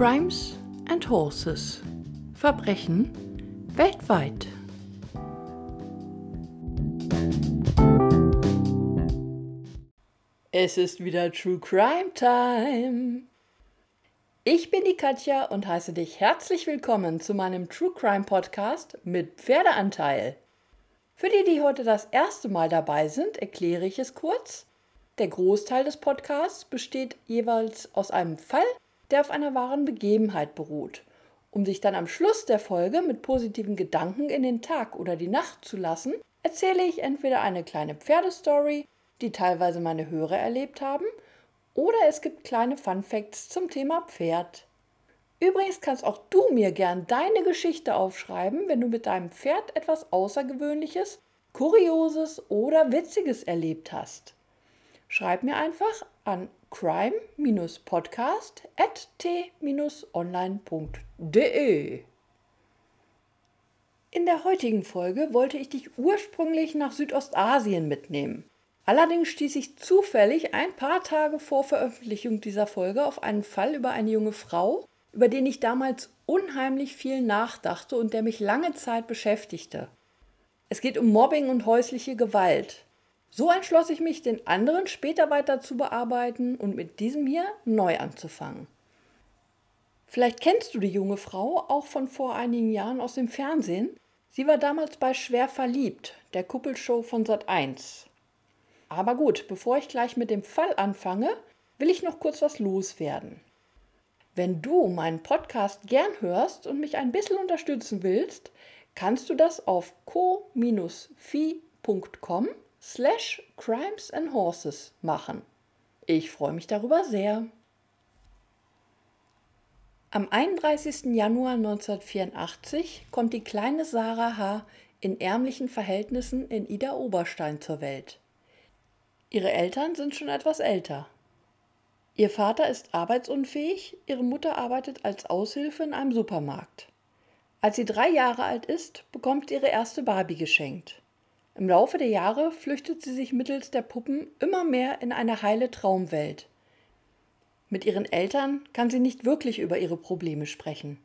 Crimes and Horses. Verbrechen weltweit. Es ist wieder True Crime Time. Ich bin die Katja und heiße dich herzlich willkommen zu meinem True Crime Podcast mit Pferdeanteil. Für die, die heute das erste Mal dabei sind, erkläre ich es kurz. Der Großteil des Podcasts besteht jeweils aus einem Fall, der auf einer wahren Begebenheit beruht. Um sich dann am Schluss der Folge mit positiven Gedanken in den Tag oder die Nacht zu lassen, erzähle ich entweder eine kleine Pferdestory, die teilweise meine Hörer erlebt haben, oder es gibt kleine Fun Facts zum Thema Pferd. Übrigens kannst auch du mir gern deine Geschichte aufschreiben, wenn du mit deinem Pferd etwas Außergewöhnliches, Kurioses oder Witziges erlebt hast. Schreib mir einfach an crime-podcast.t-online.de. In der heutigen Folge wollte ich dich ursprünglich nach Südostasien mitnehmen. Allerdings stieß ich zufällig ein paar Tage vor Veröffentlichung dieser Folge auf einen Fall über eine junge Frau, über den ich damals unheimlich viel nachdachte und der mich lange Zeit beschäftigte. Es geht um Mobbing und häusliche Gewalt. So entschloss ich mich, den anderen später weiter zu bearbeiten und mit diesem hier neu anzufangen. Vielleicht kennst du die junge Frau auch von vor einigen Jahren aus dem Fernsehen. Sie war damals bei Schwer verliebt, der Kuppelshow von Sat 1. Aber gut, bevor ich gleich mit dem Fall anfange, will ich noch kurz was loswerden. Wenn du meinen Podcast gern hörst und mich ein bisschen unterstützen willst, kannst du das auf co-fi.com slash crimes and horses machen. Ich freue mich darüber sehr. Am 31. Januar 1984 kommt die kleine Sarah H. in ärmlichen Verhältnissen in Ida Oberstein zur Welt. Ihre Eltern sind schon etwas älter. Ihr Vater ist arbeitsunfähig, ihre Mutter arbeitet als Aushilfe in einem Supermarkt. Als sie drei Jahre alt ist, bekommt ihre erste Barbie geschenkt. Im Laufe der Jahre flüchtet sie sich mittels der Puppen immer mehr in eine heile Traumwelt. Mit ihren Eltern kann sie nicht wirklich über ihre Probleme sprechen.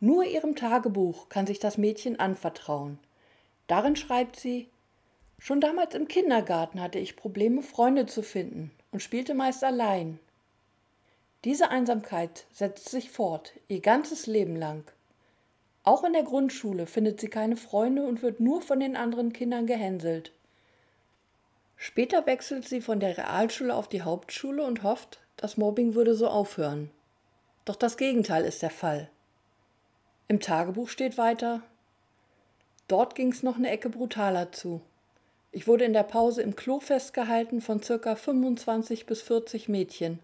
Nur ihrem Tagebuch kann sich das Mädchen anvertrauen. Darin schreibt sie Schon damals im Kindergarten hatte ich Probleme, Freunde zu finden und spielte meist allein. Diese Einsamkeit setzt sich fort, ihr ganzes Leben lang. Auch in der Grundschule findet sie keine Freunde und wird nur von den anderen Kindern gehänselt. Später wechselt sie von der Realschule auf die Hauptschule und hofft, das Mobbing würde so aufhören. Doch das Gegenteil ist der Fall. Im Tagebuch steht weiter, dort ging es noch eine Ecke brutaler zu. Ich wurde in der Pause im Klo festgehalten von circa 25 bis 40 Mädchen.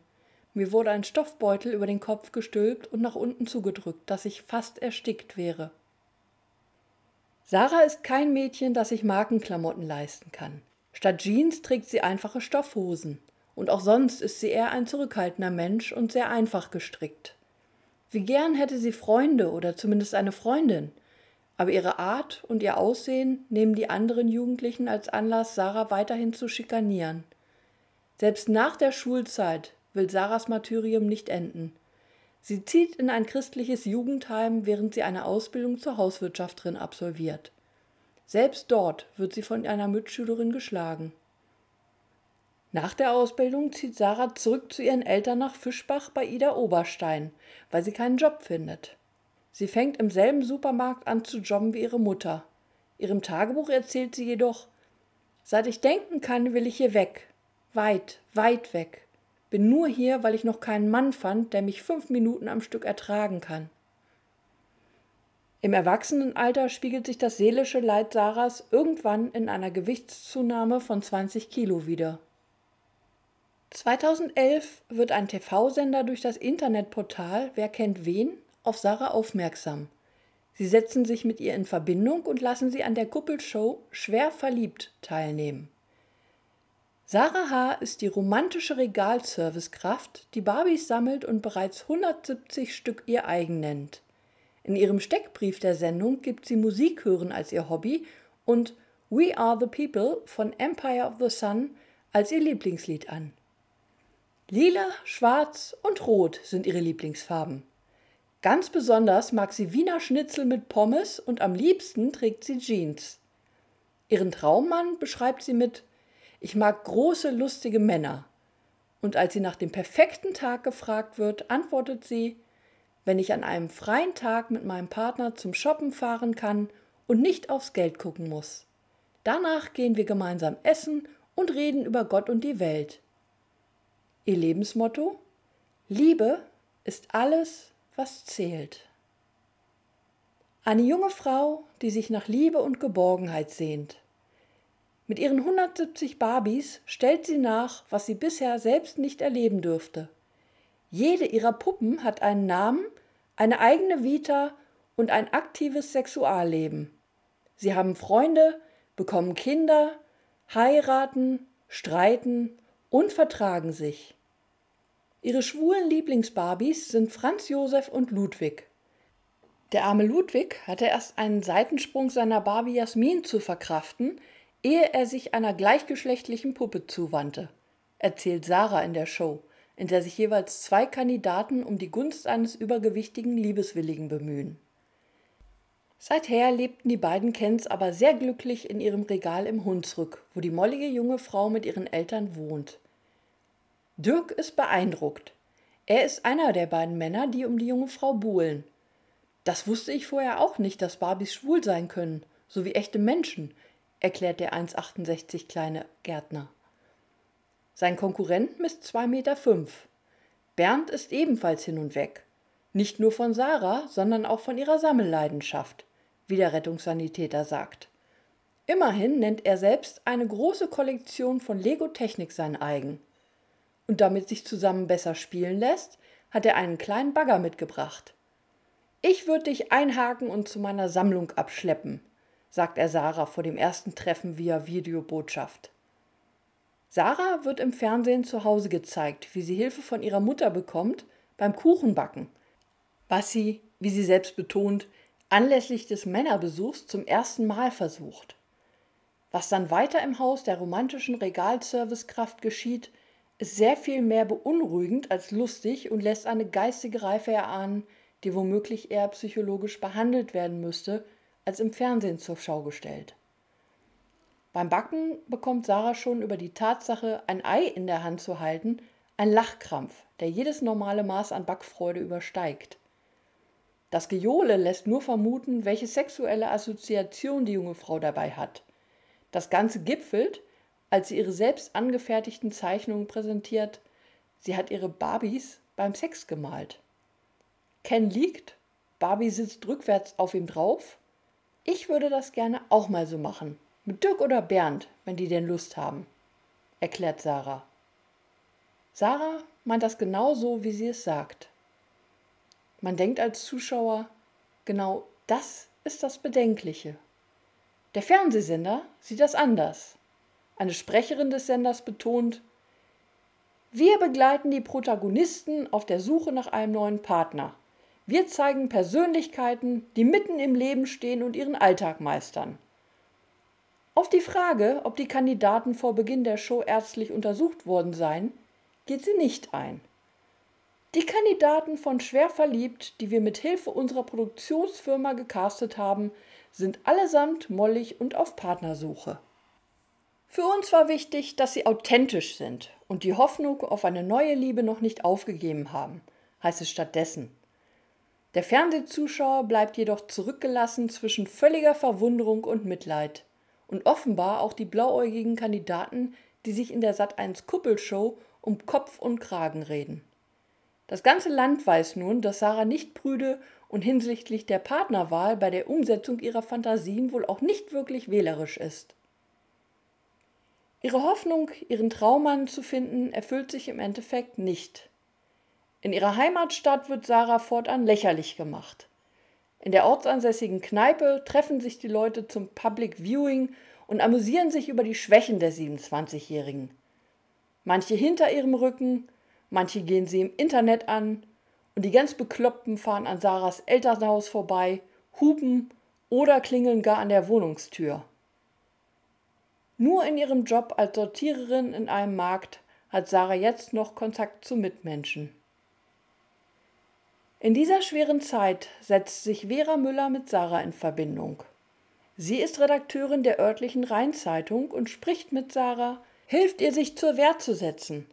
Mir wurde ein Stoffbeutel über den Kopf gestülpt und nach unten zugedrückt, dass ich fast erstickt wäre. Sarah ist kein Mädchen, das sich Markenklamotten leisten kann. Statt Jeans trägt sie einfache Stoffhosen. Und auch sonst ist sie eher ein zurückhaltender Mensch und sehr einfach gestrickt. Wie gern hätte sie Freunde oder zumindest eine Freundin. Aber ihre Art und ihr Aussehen nehmen die anderen Jugendlichen als Anlass, Sarah weiterhin zu schikanieren. Selbst nach der Schulzeit will Sarahs Martyrium nicht enden. Sie zieht in ein christliches Jugendheim, während sie eine Ausbildung zur Hauswirtschafterin absolviert. Selbst dort wird sie von einer Mitschülerin geschlagen. Nach der Ausbildung zieht Sarah zurück zu ihren Eltern nach Fischbach bei Ida Oberstein, weil sie keinen Job findet. Sie fängt im selben Supermarkt an zu jobben wie ihre Mutter. Ihrem Tagebuch erzählt sie jedoch, seit ich denken kann, will ich hier weg. Weit, weit weg. Bin nur hier, weil ich noch keinen Mann fand, der mich fünf Minuten am Stück ertragen kann. Im Erwachsenenalter spiegelt sich das seelische Leid Sarahs irgendwann in einer Gewichtszunahme von 20 Kilo wider. 2011 wird ein TV-Sender durch das Internetportal Wer kennt wen auf Sarah aufmerksam. Sie setzen sich mit ihr in Verbindung und lassen sie an der Kuppelshow Schwer verliebt teilnehmen. Sarah H. ist die romantische Regalservicekraft, die Barbies sammelt und bereits 170 Stück ihr eigen nennt. In ihrem Steckbrief der Sendung gibt sie Musik hören als ihr Hobby und We Are the People von Empire of the Sun als ihr Lieblingslied an. Lila, Schwarz und Rot sind ihre Lieblingsfarben. Ganz besonders mag sie Wiener Schnitzel mit Pommes und am liebsten trägt sie Jeans. Ihren Traummann beschreibt sie mit Ich mag große, lustige Männer. Und als sie nach dem perfekten Tag gefragt wird, antwortet sie Wenn ich an einem freien Tag mit meinem Partner zum Shoppen fahren kann und nicht aufs Geld gucken muss. Danach gehen wir gemeinsam essen und reden über Gott und die Welt. Ihr Lebensmotto? Liebe ist alles, was zählt. Eine junge Frau, die sich nach Liebe und Geborgenheit sehnt. Mit ihren 170 Barbies stellt sie nach, was sie bisher selbst nicht erleben dürfte. Jede ihrer Puppen hat einen Namen, eine eigene Vita und ein aktives Sexualleben. Sie haben Freunde, bekommen Kinder, heiraten, streiten und vertragen sich. Ihre schwulen Lieblingsbarbies sind Franz Josef und Ludwig. Der arme Ludwig hatte erst einen Seitensprung seiner Barbie Jasmin zu verkraften, ehe er sich einer gleichgeschlechtlichen Puppe zuwandte, erzählt Sarah in der Show, in der sich jeweils zwei Kandidaten um die Gunst eines übergewichtigen Liebeswilligen bemühen. Seither lebten die beiden Kens aber sehr glücklich in ihrem Regal im Hunsrück, wo die mollige junge Frau mit ihren Eltern wohnt. Dirk ist beeindruckt. Er ist einer der beiden Männer, die um die junge Frau buhlen. Das wusste ich vorher auch nicht, dass Barbies schwul sein können, so wie echte Menschen, erklärt der 1,68 kleine Gärtner. Sein Konkurrent misst 2,5 Meter. Bernd ist ebenfalls hin und weg. Nicht nur von Sarah, sondern auch von ihrer Sammelleidenschaft wie der Rettungssanitäter sagt. Immerhin nennt er selbst eine große Kollektion von Lego-Technik sein eigen. Und damit sich zusammen besser spielen lässt, hat er einen kleinen Bagger mitgebracht. Ich würde dich einhaken und zu meiner Sammlung abschleppen, sagt er Sarah vor dem ersten Treffen via Videobotschaft. Sarah wird im Fernsehen zu Hause gezeigt, wie sie Hilfe von ihrer Mutter bekommt beim Kuchenbacken, was sie, wie sie selbst betont, anlässlich des Männerbesuchs zum ersten Mal versucht. Was dann weiter im Haus der romantischen Regalservicekraft geschieht, ist sehr viel mehr beunruhigend als lustig und lässt eine geistige Reife erahnen, die womöglich eher psychologisch behandelt werden müsste, als im Fernsehen zur Schau gestellt. Beim Backen bekommt Sarah schon über die Tatsache, ein Ei in der Hand zu halten, einen Lachkrampf, der jedes normale Maß an Backfreude übersteigt. Das Gejohle lässt nur vermuten, welche sexuelle Assoziation die junge Frau dabei hat. Das Ganze gipfelt, als sie ihre selbst angefertigten Zeichnungen präsentiert. Sie hat ihre Barbies beim Sex gemalt. Ken liegt, Barbie sitzt rückwärts auf ihm drauf. Ich würde das gerne auch mal so machen. Mit Dirk oder Bernd, wenn die denn Lust haben, erklärt Sarah. Sarah meint das genau so, wie sie es sagt. Man denkt als Zuschauer, genau das ist das Bedenkliche. Der Fernsehsender sieht das anders. Eine Sprecherin des Senders betont, wir begleiten die Protagonisten auf der Suche nach einem neuen Partner. Wir zeigen Persönlichkeiten, die mitten im Leben stehen und ihren Alltag meistern. Auf die Frage, ob die Kandidaten vor Beginn der Show ärztlich untersucht worden seien, geht sie nicht ein. Die Kandidaten von Schwer verliebt, die wir mit Hilfe unserer Produktionsfirma gecastet haben, sind allesamt mollig und auf Partnersuche. Für uns war wichtig, dass sie authentisch sind und die Hoffnung auf eine neue Liebe noch nicht aufgegeben haben, heißt es stattdessen. Der Fernsehzuschauer bleibt jedoch zurückgelassen zwischen völliger Verwunderung und Mitleid. Und offenbar auch die blauäugigen Kandidaten, die sich in der Sat1 Kuppelshow um Kopf und Kragen reden. Das ganze Land weiß nun, dass Sarah nicht prüde und hinsichtlich der Partnerwahl bei der Umsetzung ihrer Fantasien wohl auch nicht wirklich wählerisch ist. Ihre Hoffnung, ihren Traummann zu finden, erfüllt sich im Endeffekt nicht. In ihrer Heimatstadt wird Sarah fortan lächerlich gemacht. In der ortsansässigen Kneipe treffen sich die Leute zum Public Viewing und amüsieren sich über die Schwächen der 27-Jährigen. Manche hinter ihrem Rücken, manche gehen sie im Internet an und die ganz Bekloppten fahren an Sarahs Elternhaus vorbei, hupen oder klingeln gar an der Wohnungstür. Nur in ihrem Job als Sortiererin in einem Markt hat Sarah jetzt noch Kontakt zu Mitmenschen. In dieser schweren Zeit setzt sich Vera Müller mit Sarah in Verbindung. Sie ist Redakteurin der örtlichen Rheinzeitung und spricht mit Sarah, hilft ihr, sich zur Wehr zu setzen.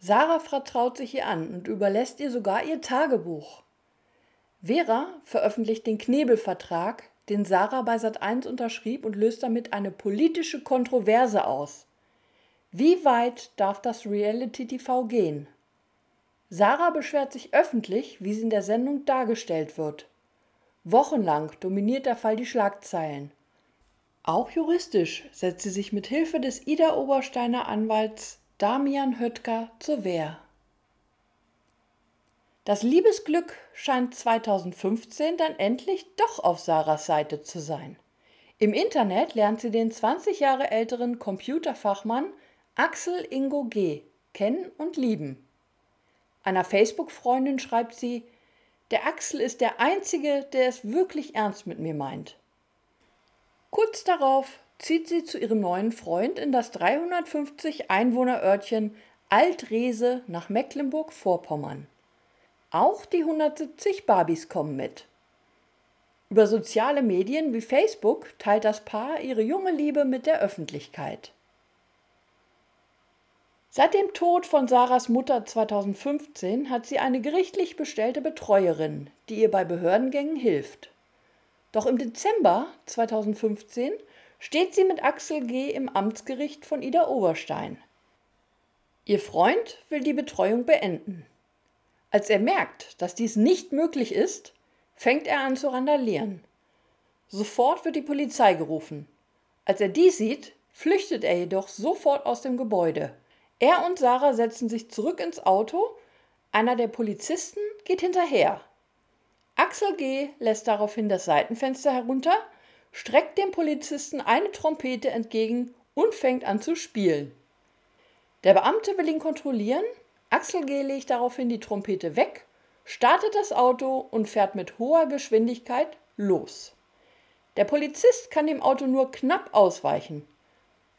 Sarah vertraut sich ihr an und überlässt ihr sogar ihr Tagebuch. Vera veröffentlicht den Knebelvertrag, den Sarah bei Sat1 unterschrieb und löst damit eine politische Kontroverse aus. Wie weit darf das Reality TV gehen? Sarah beschwert sich öffentlich, wie sie in der Sendung dargestellt wird. Wochenlang dominiert der Fall die Schlagzeilen. Auch juristisch setzt sie sich mit Hilfe des Ida Obersteiner Anwalts Damian Höttger zur Wehr. Das Liebesglück scheint 2015 dann endlich doch auf Sarahs Seite zu sein. Im Internet lernt sie den 20 Jahre älteren Computerfachmann Axel Ingo G. kennen und lieben. Einer Facebook-Freundin schreibt sie, der Axel ist der Einzige, der es wirklich ernst mit mir meint. Kurz darauf zieht sie zu ihrem neuen Freund in das 350 Einwohnerörtchen Altrese nach Mecklenburg-Vorpommern. Auch die 170 Barbies kommen mit. Über soziale Medien wie Facebook teilt das Paar ihre junge Liebe mit der Öffentlichkeit. Seit dem Tod von Sarahs Mutter 2015 hat sie eine gerichtlich bestellte Betreuerin, die ihr bei Behördengängen hilft. Doch im Dezember 2015 steht sie mit Axel G. im Amtsgericht von Ida Oberstein. Ihr Freund will die Betreuung beenden. Als er merkt, dass dies nicht möglich ist, fängt er an zu randalieren. Sofort wird die Polizei gerufen. Als er dies sieht, flüchtet er jedoch sofort aus dem Gebäude. Er und Sarah setzen sich zurück ins Auto, einer der Polizisten geht hinterher. Axel G. lässt daraufhin das Seitenfenster herunter, streckt dem Polizisten eine Trompete entgegen und fängt an zu spielen. Der Beamte will ihn kontrollieren, Axel G. legt daraufhin die Trompete weg, startet das Auto und fährt mit hoher Geschwindigkeit los. Der Polizist kann dem Auto nur knapp ausweichen.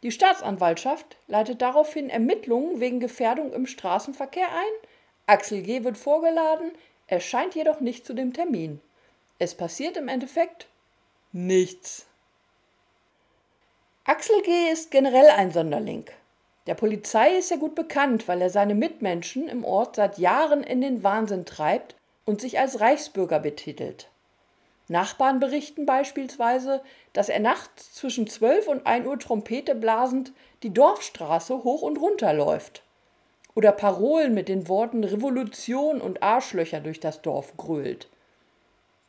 Die Staatsanwaltschaft leitet daraufhin Ermittlungen wegen Gefährdung im Straßenverkehr ein. Axel G. wird vorgeladen, erscheint jedoch nicht zu dem Termin. Es passiert im Endeffekt nichts. Axel G. ist generell ein Sonderling. Der Polizei ist er gut bekannt, weil er seine Mitmenschen im Ort seit Jahren in den Wahnsinn treibt und sich als Reichsbürger betitelt. Nachbarn berichten beispielsweise, dass er nachts zwischen 12 und 1 Uhr Trompete blasend die Dorfstraße hoch und runter läuft. Oder Parolen mit den Worten Revolution und Arschlöcher durch das Dorf grölt.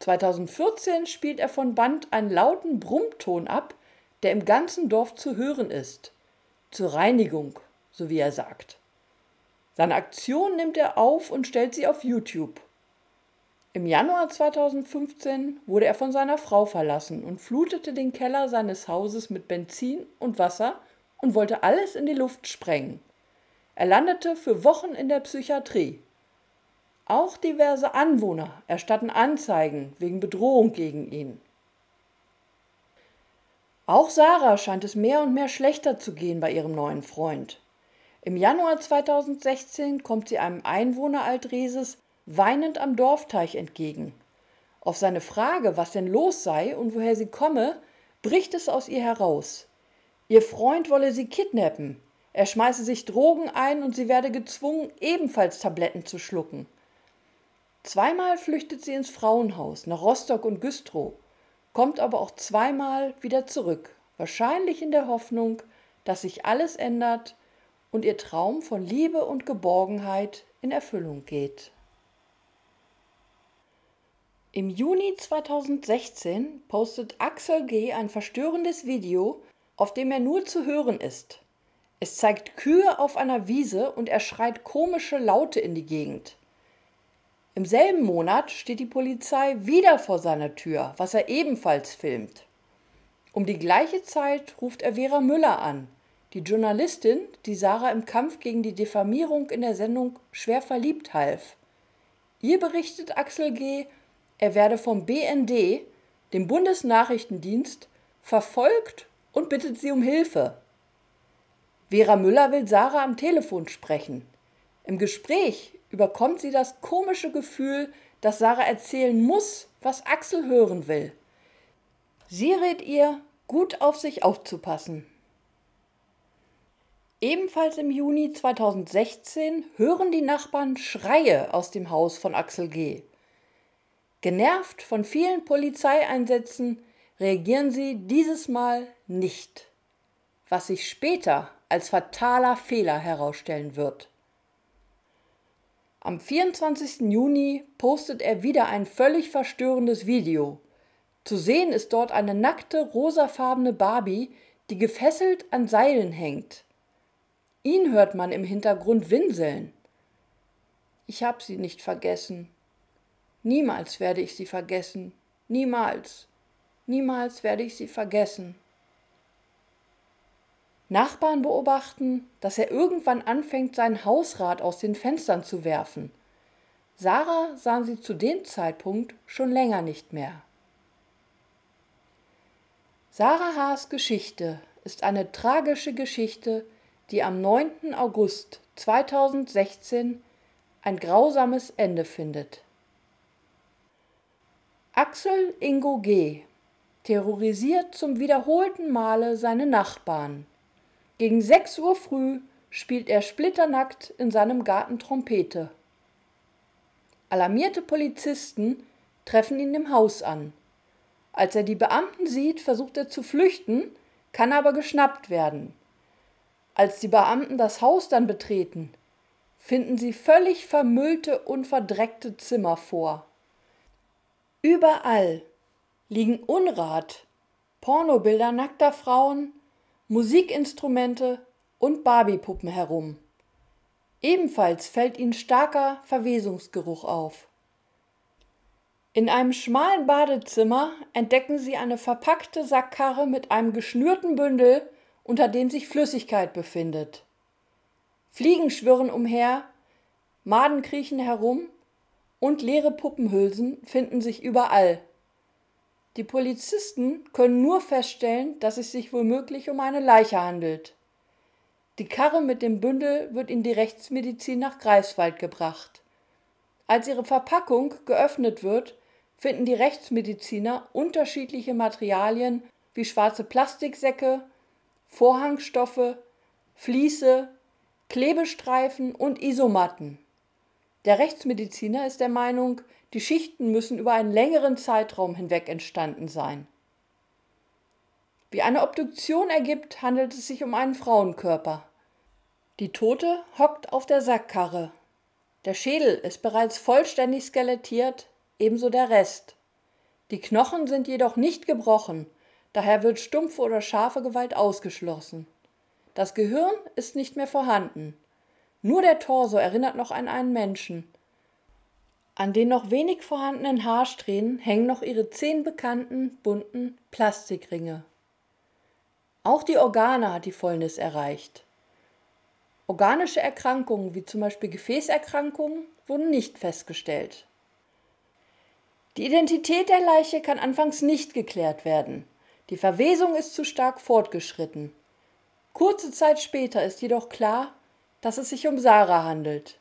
2014 spielt er von Band einen lauten Brummton ab, der im ganzen Dorf zu hören ist. Zur Reinigung, so wie er sagt. Seine Aktion nimmt er auf und stellt sie auf YouTube. Im Januar 2015 wurde er von seiner Frau verlassen und flutete den Keller seines Hauses mit Benzin und Wasser und wollte alles in die Luft sprengen. Er landete für Wochen in der Psychiatrie. Auch diverse Anwohner erstatten Anzeigen wegen Bedrohung gegen ihn. Auch Sarah scheint es mehr und mehr schlechter zu gehen bei ihrem neuen Freund. Im Januar 2016 kommt sie einem Einwohner Altreses weinend am Dorfteich entgegen. Auf seine Frage, was denn los sei und woher sie komme, bricht es aus ihr heraus. Ihr Freund wolle sie kidnappen. Er schmeiße sich Drogen ein und sie werde gezwungen, ebenfalls Tabletten zu schlucken. Zweimal flüchtet sie ins Frauenhaus nach Rostock und Güstrow, kommt aber auch zweimal wieder zurück, wahrscheinlich in der Hoffnung, dass sich alles ändert und ihr Traum von Liebe und Geborgenheit in Erfüllung geht. Im Juni 2016 postet Axel G. ein verstörendes Video, auf dem er nur zu hören ist. Es zeigt Kühe auf einer Wiese und er schreit komische Laute in die Gegend. Im selben Monat steht die Polizei wieder vor seiner Tür, was er ebenfalls filmt. Um die gleiche Zeit ruft er Vera Müller an, die Journalistin, die Sarah im Kampf gegen die Diffamierung in der Sendung Schwer verliebt half. Ihr berichtet Axel G., er werde vom BND, dem Bundesnachrichtendienst, verfolgt und bittet sie um Hilfe. Vera Müller will Sarah am Telefon sprechen. Im Gespräch überkommt sie das komische Gefühl, dass Sarah erzählen muss, was Axel hören will. Sie rät ihr, gut auf sich aufzupassen. Ebenfalls im Juni 2016 hören die Nachbarn Schreie aus dem Haus von Axel G. Genervt von vielen Polizeieinsätzen reagieren sie dieses Mal nicht, was sich später als fataler Fehler herausstellen wird. Am 24. Juni postet er wieder ein völlig verstörendes Video. Zu sehen ist dort eine nackte rosafarbene Barbie, die gefesselt an Seilen hängt. Ihn hört man im Hintergrund winseln. Ich hab sie nicht vergessen. Niemals werde ich sie vergessen. Niemals. Niemals werde ich sie vergessen. Nachbarn beobachten, dass er irgendwann anfängt, sein Hausrad aus den Fenstern zu werfen. Sarah sahen sie zu dem Zeitpunkt schon länger nicht mehr. Sarah Haas Geschichte ist eine tragische Geschichte, die am 9. August 2016 ein grausames Ende findet. Axel Ingo G. terrorisiert zum wiederholten Male seine Nachbarn. Gegen 6 Uhr früh spielt er splitternackt in seinem Garten Trompete. Alarmierte Polizisten treffen ihn im Haus an. Als er die Beamten sieht, versucht er zu flüchten, kann aber geschnappt werden. Als die Beamten das Haus dann betreten, finden sie völlig vermüllte und verdreckte Zimmer vor. Überall liegen Unrat, Pornobilder nackter Frauen, Musikinstrumente und Barbiepuppen herum. Ebenfalls fällt ihnen starker Verwesungsgeruch auf. In einem schmalen Badezimmer entdecken sie eine verpackte Sackkarre mit einem geschnürten Bündel unter dem sich Flüssigkeit befindet. Fliegen schwirren umher, Maden kriechen herum und leere Puppenhülsen finden sich überall. Die Polizisten können nur feststellen, dass es sich womöglich um eine Leiche handelt. Die Karre mit dem Bündel wird in die Rechtsmedizin nach Greifswald gebracht. Als ihre Verpackung geöffnet wird, finden die Rechtsmediziner unterschiedliche Materialien wie schwarze Plastiksäcke, Vorhangstoffe, Vliese, Klebestreifen und Isomatten. Der Rechtsmediziner ist der Meinung, die Schichten müssen über einen längeren Zeitraum hinweg entstanden sein. Wie eine Obduktion ergibt, handelt es sich um einen Frauenkörper. Die Tote hockt auf der Sackkarre. Der Schädel ist bereits vollständig skelettiert, ebenso der Rest. Die Knochen sind jedoch nicht gebrochen Daher wird stumpfe oder scharfe Gewalt ausgeschlossen. Das Gehirn ist nicht mehr vorhanden. Nur der Torso erinnert noch an einen Menschen. An den noch wenig vorhandenen Haarsträhnen hängen noch ihre zehn bekannten bunten Plastikringe. Auch die Organe hat die Fäulnis erreicht. Organische Erkrankungen wie zum Beispiel Gefäßerkrankungen wurden nicht festgestellt. Die Identität der Leiche kann anfangs nicht geklärt werden. Die Verwesung ist zu stark fortgeschritten. Kurze Zeit später ist jedoch klar, dass es sich um Sarah handelt.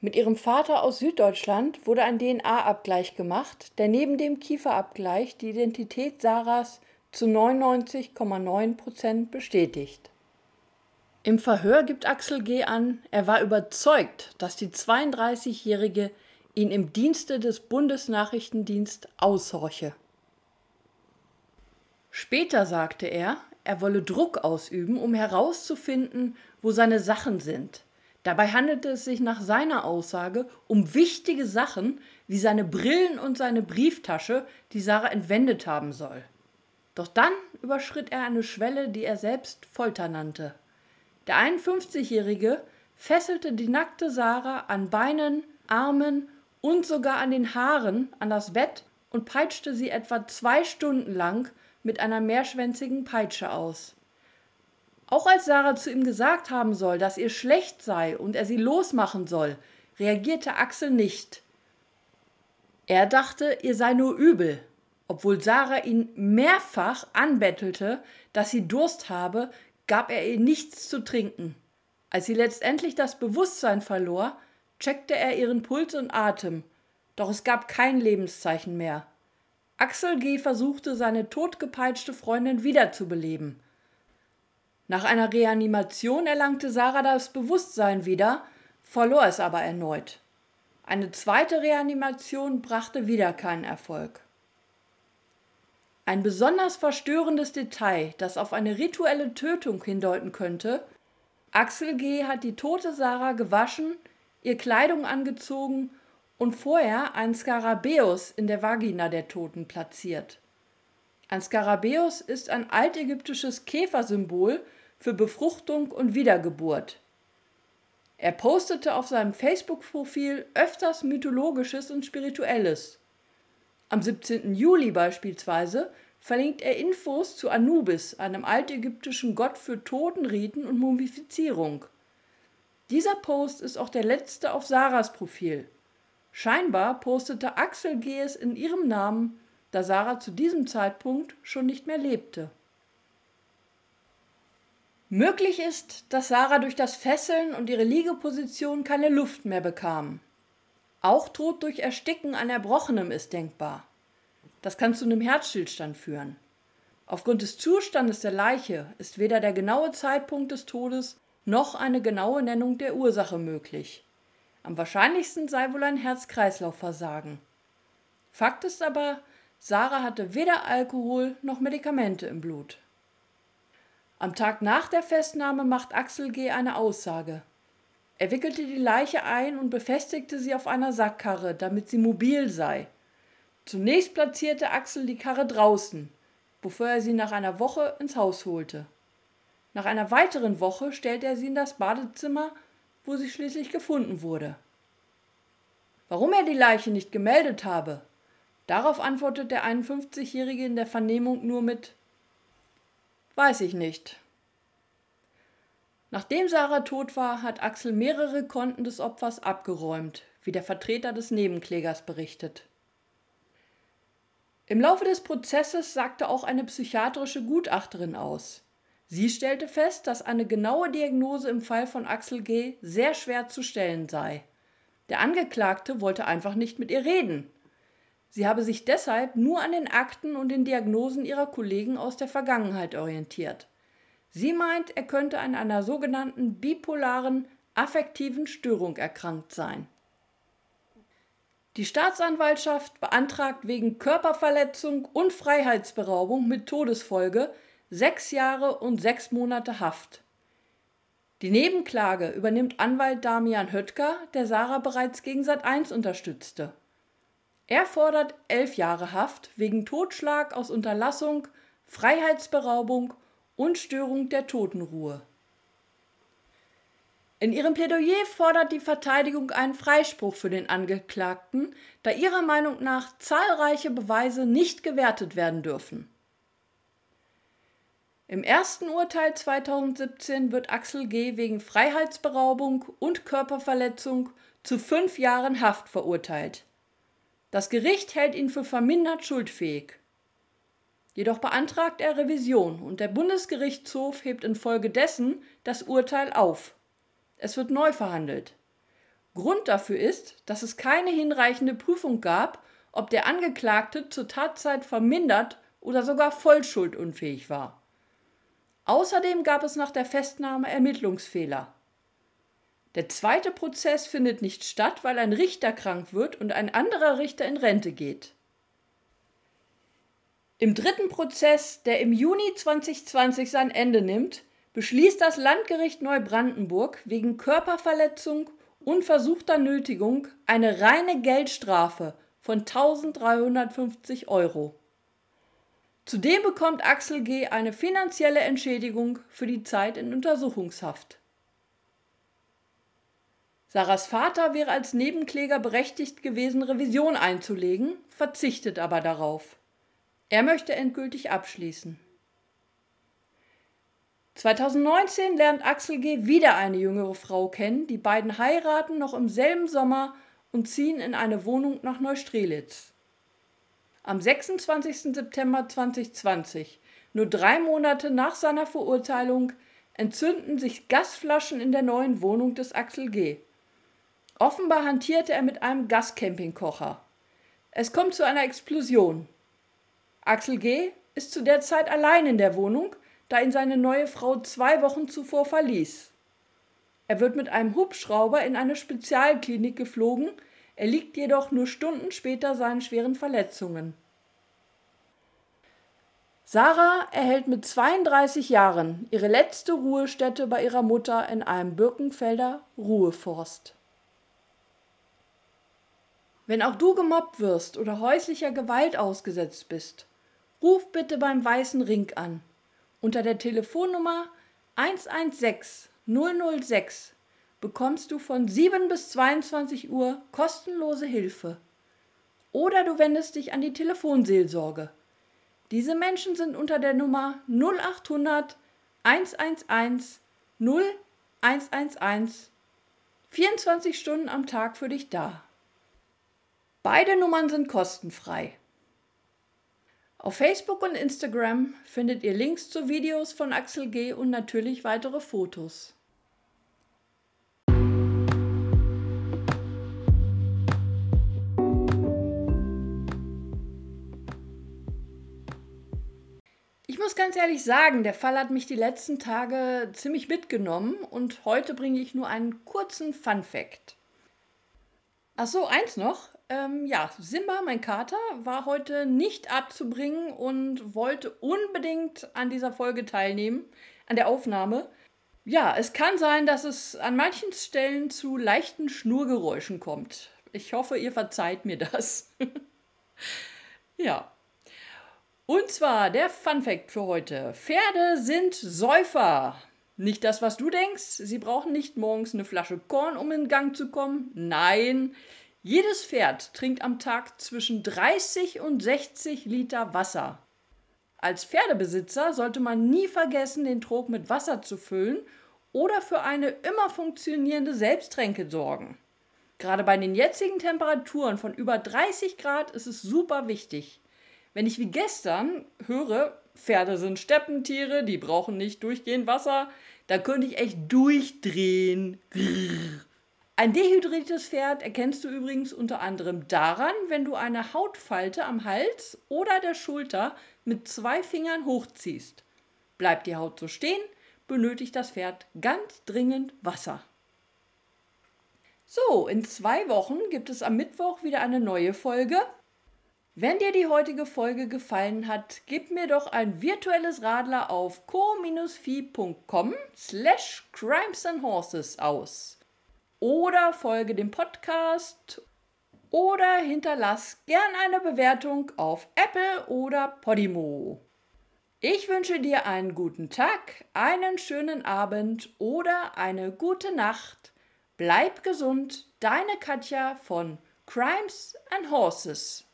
Mit ihrem Vater aus Süddeutschland wurde ein DNA-Abgleich gemacht, der neben dem Kieferabgleich die Identität Sarahs zu 99,9 Prozent bestätigt. Im Verhör gibt Axel G. an, er war überzeugt, dass die 32-Jährige ihn im Dienste des Bundesnachrichtendienst aushorche. Später sagte er, er wolle Druck ausüben, um herauszufinden, wo seine Sachen sind. Dabei handelte es sich nach seiner Aussage um wichtige Sachen wie seine Brillen und seine Brieftasche, die Sarah entwendet haben soll. Doch dann überschritt er eine Schwelle, die er selbst Folter nannte. Der 51-Jährige fesselte die nackte Sarah an Beinen, Armen und sogar an den Haaren an das Bett und peitschte sie etwa zwei Stunden lang mit einer mehrschwänzigen Peitsche aus. Auch als Sarah zu ihm gesagt haben soll, dass ihr schlecht sei und er sie losmachen soll, reagierte Axel nicht. Er dachte, ihr sei nur übel, obwohl Sarah ihn mehrfach anbettelte, dass sie Durst habe, gab er ihr nichts zu trinken. Als sie letztendlich das Bewusstsein verlor, checkte er ihren Puls und Atem. Doch es gab kein Lebenszeichen mehr. Axel G. versuchte, seine totgepeitschte Freundin wiederzubeleben. Nach einer Reanimation erlangte Sarah das Bewusstsein wieder, verlor es aber erneut. Eine zweite Reanimation brachte wieder keinen Erfolg. Ein besonders verstörendes Detail, das auf eine rituelle Tötung hindeuten könnte, Axel G. hat die tote Sarah gewaschen, ihr Kleidung angezogen und vorher einen Skarabäus in der Vagina der Toten platziert. Ein Skarabäus ist ein altägyptisches Käfersymbol für Befruchtung und Wiedergeburt. Er postete auf seinem Facebook-Profil öfters Mythologisches und Spirituelles. Am 17. Juli beispielsweise verlinkt er Infos zu Anubis, einem altägyptischen Gott für Totenriten und Mumifizierung. Dieser Post ist auch der letzte auf Sarahs Profil. Scheinbar postete Axel G. es in ihrem Namen, da Sarah zu diesem Zeitpunkt schon nicht mehr lebte. Möglich ist, dass Sarah durch das Fesseln und ihre Liegeposition keine Luft mehr bekam. Auch Tod durch Ersticken an Erbrochenem ist denkbar. Das kann zu einem Herzstillstand führen. Aufgrund des Zustandes der Leiche ist weder der genaue Zeitpunkt des Todes noch eine genaue Nennung der Ursache möglich. Am wahrscheinlichsten sei wohl ein Herz-Kreislauf-Versagen. Fakt ist aber, Sarah hatte weder Alkohol noch Medikamente im Blut. Am Tag nach der Festnahme macht Axel G. eine Aussage. Er wickelte die Leiche ein und befestigte sie auf einer Sackkarre, damit sie mobil sei. Zunächst platzierte Axel die Karre draußen, bevor er sie nach einer Woche ins Haus holte. Nach einer weiteren Woche stellte er sie in das Badezimmer, wo sie schließlich gefunden wurde. Warum er die Leiche nicht gemeldet habe, darauf antwortet der 51-Jährige in der Vernehmung nur mit Weiß ich nicht. Nachdem Sarah tot war, hat Axel mehrere Konten des Opfers abgeräumt, wie der Vertreter des Nebenklägers berichtet. Im Laufe des Prozesses sagte auch eine psychiatrische Gutachterin aus. Sie stellte fest, dass eine genaue Diagnose im Fall von Axel G. sehr schwer zu stellen sei. Der Angeklagte wollte einfach nicht mit ihr reden. Sie habe sich deshalb nur an den Akten und den Diagnosen ihrer Kollegen aus der Vergangenheit orientiert. Sie meint, er könnte an einer sogenannten bipolaren affektiven Störung erkrankt sein. Die Staatsanwaltschaft beantragt wegen Körperverletzung und Freiheitsberaubung mit Todesfolge sechs Jahre und sechs Monate Haft. Die Nebenklage übernimmt Anwalt Damian Höttger, der Sarah bereits gegen Sat 1 unterstützte. Er fordert elf Jahre Haft wegen Totschlag aus Unterlassung, Freiheitsberaubung und Störung der Totenruhe. In ihrem Plädoyer fordert die Verteidigung einen Freispruch für den Angeklagten, da ihrer Meinung nach zahlreiche Beweise nicht gewertet werden dürfen. Im ersten Urteil 2017 wird Axel G. wegen Freiheitsberaubung und Körperverletzung zu fünf Jahren Haft verurteilt. Das Gericht hält ihn für vermindert schuldfähig. Jedoch beantragt er Revision und der Bundesgerichtshof hebt infolgedessen das Urteil auf. Es wird neu verhandelt. Grund dafür ist, dass es keine hinreichende Prüfung gab, ob der Angeklagte zur Tatzeit vermindert oder sogar vollschuldunfähig war. Außerdem gab es nach der Festnahme Ermittlungsfehler. Der zweite Prozess findet nicht statt, weil ein Richter krank wird und ein anderer Richter in Rente geht. Im dritten Prozess, der im Juni 2020 sein Ende nimmt, beschließt das Landgericht Neubrandenburg wegen Körperverletzung und versuchter Nötigung eine reine Geldstrafe von 1350 Euro. Zudem bekommt Axel G. eine finanzielle Entschädigung für die Zeit in Untersuchungshaft. Sarahs Vater wäre als Nebenkläger berechtigt gewesen, Revision einzulegen, verzichtet aber darauf. Er möchte endgültig abschließen. 2019 lernt Axel G. wieder eine jüngere Frau kennen. Die beiden heiraten noch im selben Sommer und ziehen in eine Wohnung nach Neustrelitz. Am 26. September 2020, nur drei Monate nach seiner Verurteilung, entzünden sich Gasflaschen in der neuen Wohnung des Axel G. Offenbar hantierte er mit einem Gascampingkocher. Es kommt zu einer Explosion. Axel G. ist zu der Zeit allein in der Wohnung, da ihn seine neue Frau zwei Wochen zuvor verließ. Er wird mit einem Hubschrauber in eine Spezialklinik geflogen, er liegt jedoch nur Stunden später seinen schweren Verletzungen. Sarah erhält mit 32 Jahren ihre letzte Ruhestätte bei ihrer Mutter in einem Birkenfelder Ruheforst. Wenn auch du gemobbt wirst oder häuslicher Gewalt ausgesetzt bist, ruf bitte beim Weißen Ring an. Unter der Telefonnummer 116 006 bekommst du von 7 bis 22 Uhr kostenlose Hilfe. Oder du wendest dich an die Telefonseelsorge. Diese Menschen sind unter der Nummer 0800 111 0111 24 Stunden am Tag für dich da. Beide Nummern sind kostenfrei. Auf Facebook und Instagram findet ihr Links zu Videos von Axel G und natürlich weitere Fotos. Muss ganz ehrlich sagen, der Fall hat mich die letzten Tage ziemlich mitgenommen und heute bringe ich nur einen kurzen Fun Fact. Ach so, eins noch. Ähm, ja, Simba, mein Kater, war heute nicht abzubringen und wollte unbedingt an dieser Folge teilnehmen, an der Aufnahme. Ja, es kann sein, dass es an manchen Stellen zu leichten Schnurgeräuschen kommt. Ich hoffe, ihr verzeiht mir das. ja. Und zwar der Fun Fact für heute. Pferde sind Säufer. Nicht das, was du denkst. Sie brauchen nicht morgens eine Flasche Korn, um in Gang zu kommen. Nein, jedes Pferd trinkt am Tag zwischen 30 und 60 Liter Wasser. Als Pferdebesitzer sollte man nie vergessen, den Trog mit Wasser zu füllen oder für eine immer funktionierende Selbsttränke sorgen. Gerade bei den jetzigen Temperaturen von über 30 Grad ist es super wichtig. Wenn ich wie gestern höre, Pferde sind Steppentiere, die brauchen nicht durchgehend Wasser, da könnte ich echt durchdrehen. Ein dehydriertes Pferd erkennst du übrigens unter anderem daran, wenn du eine Hautfalte am Hals oder der Schulter mit zwei Fingern hochziehst. Bleibt die Haut so stehen, benötigt das Pferd ganz dringend Wasser. So, in zwei Wochen gibt es am Mittwoch wieder eine neue Folge. Wenn dir die heutige Folge gefallen hat, gib mir doch ein virtuelles Radler auf co-fi.com slash crimes and horses aus oder folge dem Podcast oder hinterlass gern eine Bewertung auf Apple oder Podimo. Ich wünsche dir einen guten Tag, einen schönen Abend oder eine gute Nacht. Bleib gesund, deine Katja von Crimes and Horses.